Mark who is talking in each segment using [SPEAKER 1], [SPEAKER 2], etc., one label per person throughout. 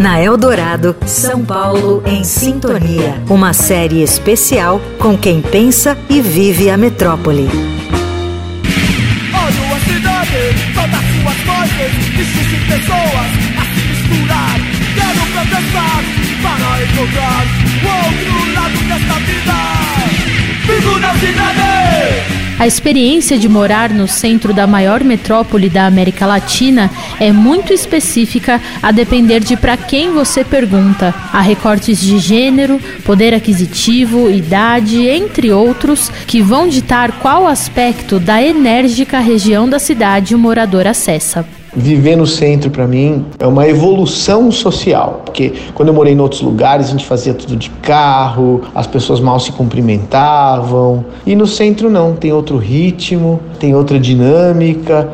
[SPEAKER 1] Na Eldorado, São Paulo em Sintonia. Uma série especial com quem pensa e vive a metrópole.
[SPEAKER 2] Olho a cidade, todas suas coisas, existem pessoas a se misturar. Quero protestar para encontrar o outro lado desta vida.
[SPEAKER 3] A experiência de morar no centro da maior metrópole da América Latina é muito específica a depender de para quem você pergunta. Há recortes de gênero, poder aquisitivo, idade, entre outros, que vão ditar qual aspecto da enérgica região da cidade o morador acessa.
[SPEAKER 4] Viver no centro para mim é uma evolução social, porque quando eu morei em outros lugares a gente fazia tudo de carro, as pessoas mal se cumprimentavam, e no centro não, tem outro ritmo, tem outra dinâmica.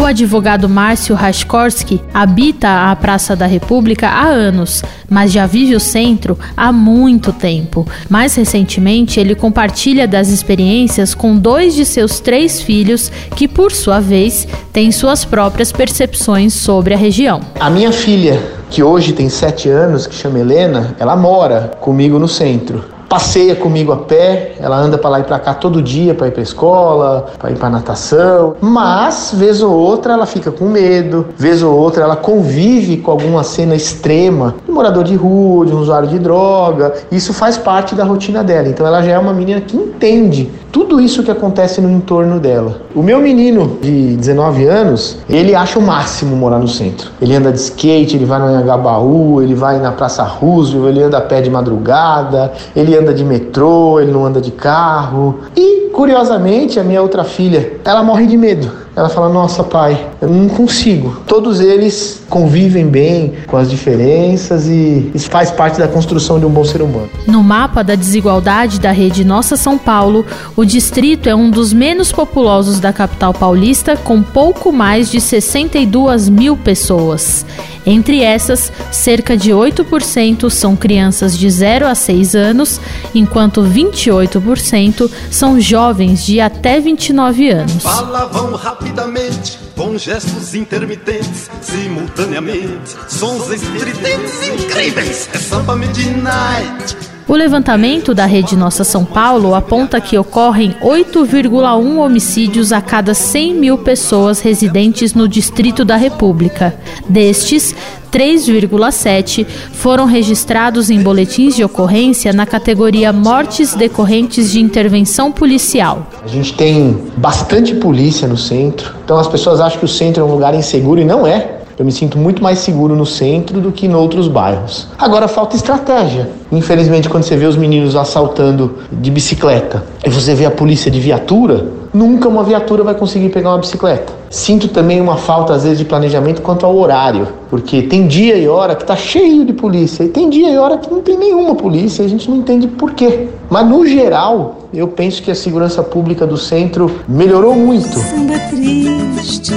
[SPEAKER 3] O advogado Márcio Raskorski habita a Praça da República há anos, mas já vive o centro há muito tempo. Mais recentemente, ele compartilha das experiências com dois de seus três filhos, que, por sua vez, têm suas próprias percepções sobre a região.
[SPEAKER 4] A minha filha, que hoje tem sete anos, que chama Helena, ela mora comigo no centro passeia comigo a pé, ela anda para lá e para cá todo dia para ir para escola, para ir para natação, mas vez ou outra ela fica com medo, vez ou outra ela convive com alguma cena extrema, de morador de rua, de um usuário de droga. Isso faz parte da rotina dela. Então ela já é uma menina que entende tudo isso que acontece no entorno dela. O meu menino de 19 anos, ele acha o máximo morar no centro. Ele anda de skate, ele vai no Anhangabaú, ele vai na Praça Roosevelt, ele anda a pé de madrugada, ele anda de metrô, ele não anda de carro. E, curiosamente, a minha outra filha, ela morre de medo. Ela fala: Nossa, pai, eu não consigo. Todos eles convivem bem com as diferenças e isso faz parte da construção de um bom ser humano.
[SPEAKER 3] No mapa da desigualdade da rede Nossa São Paulo, o distrito é um dos menos populosos da capital paulista, com pouco mais de 62 mil pessoas. Entre essas, cerca de 8% são crianças de 0 a 6 anos, enquanto 28% são jovens de até 29 anos.
[SPEAKER 5] Falavam rapidamente, com gestos intermitentes, simultaneamente, sons estridentes incríveis. É samba midnight.
[SPEAKER 3] O levantamento da Rede Nossa São Paulo aponta que ocorrem 8,1 homicídios a cada 100 mil pessoas residentes no Distrito da República. Destes, 3,7 foram registrados em boletins de ocorrência na categoria mortes decorrentes de intervenção policial.
[SPEAKER 4] A gente tem bastante polícia no centro, então as pessoas acham que o centro é um lugar inseguro e não é. Eu me sinto muito mais seguro no centro do que em outros bairros. Agora falta estratégia. Infelizmente, quando você vê os meninos assaltando de bicicleta e você vê a polícia de viatura, nunca uma viatura vai conseguir pegar uma bicicleta. Sinto também uma falta, às vezes, de planejamento quanto ao horário, porque tem dia e hora que tá cheio de polícia, e tem dia e hora que não tem nenhuma polícia, e a gente não entende por quê. Mas, no geral, eu penso que a segurança pública do centro melhorou muito.
[SPEAKER 6] Samba triste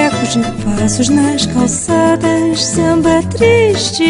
[SPEAKER 6] ecos de passos nas calçadas, samba triste.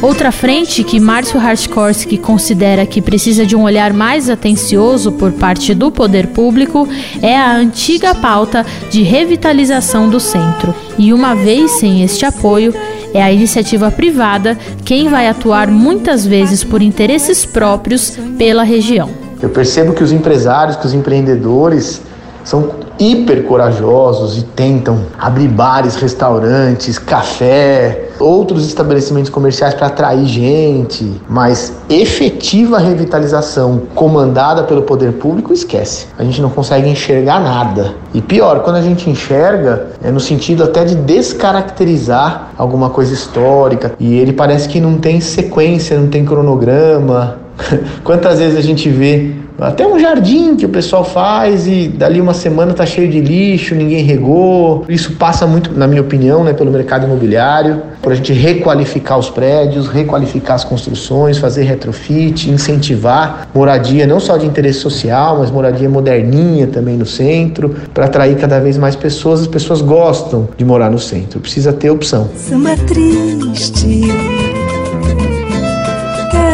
[SPEAKER 3] Outra frente que Márcio Hartkorski considera que precisa de um olhar mais atencioso por parte do poder público é a antiga pauta de revitalização do centro. E uma vez sem este apoio, é a iniciativa privada quem vai atuar muitas vezes por interesses próprios pela região.
[SPEAKER 4] Eu percebo que os empresários, que os empreendedores são hiper corajosos e tentam abrir bares, restaurantes, café, outros estabelecimentos comerciais para atrair gente, mas efetiva revitalização comandada pelo poder público esquece. A gente não consegue enxergar nada. E pior, quando a gente enxerga, é no sentido até de descaracterizar alguma coisa histórica, e ele parece que não tem sequência, não tem cronograma. Quantas vezes a gente vê até um jardim que o pessoal faz e dali uma semana tá cheio de lixo, ninguém regou. Isso passa muito, na minha opinião, né, pelo mercado imobiliário, por a gente requalificar os prédios, requalificar as construções, fazer retrofit, incentivar moradia não só de interesse social, mas moradia moderninha também no centro, para atrair cada vez mais pessoas. As pessoas gostam de morar no centro, precisa ter opção.
[SPEAKER 6] Samba triste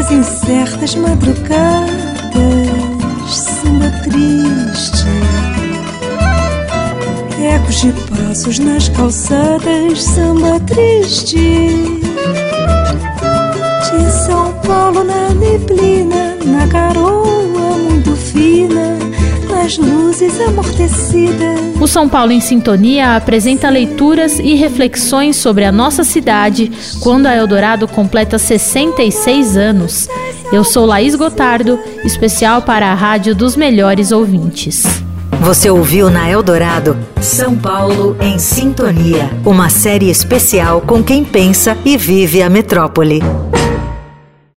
[SPEAKER 6] nas incertas madrugadas, samba triste. Ecos de passos nas calçadas, samba triste. De São Paulo na neblina, na fina as luzes amortecidas.
[SPEAKER 3] O São Paulo em Sintonia apresenta leituras e reflexões sobre a nossa cidade quando a Eldorado completa 66 anos. Eu sou Laís Gotardo, especial para a Rádio dos Melhores Ouvintes.
[SPEAKER 1] Você ouviu na Eldorado São Paulo em Sintonia, uma série especial com quem pensa e vive a metrópole.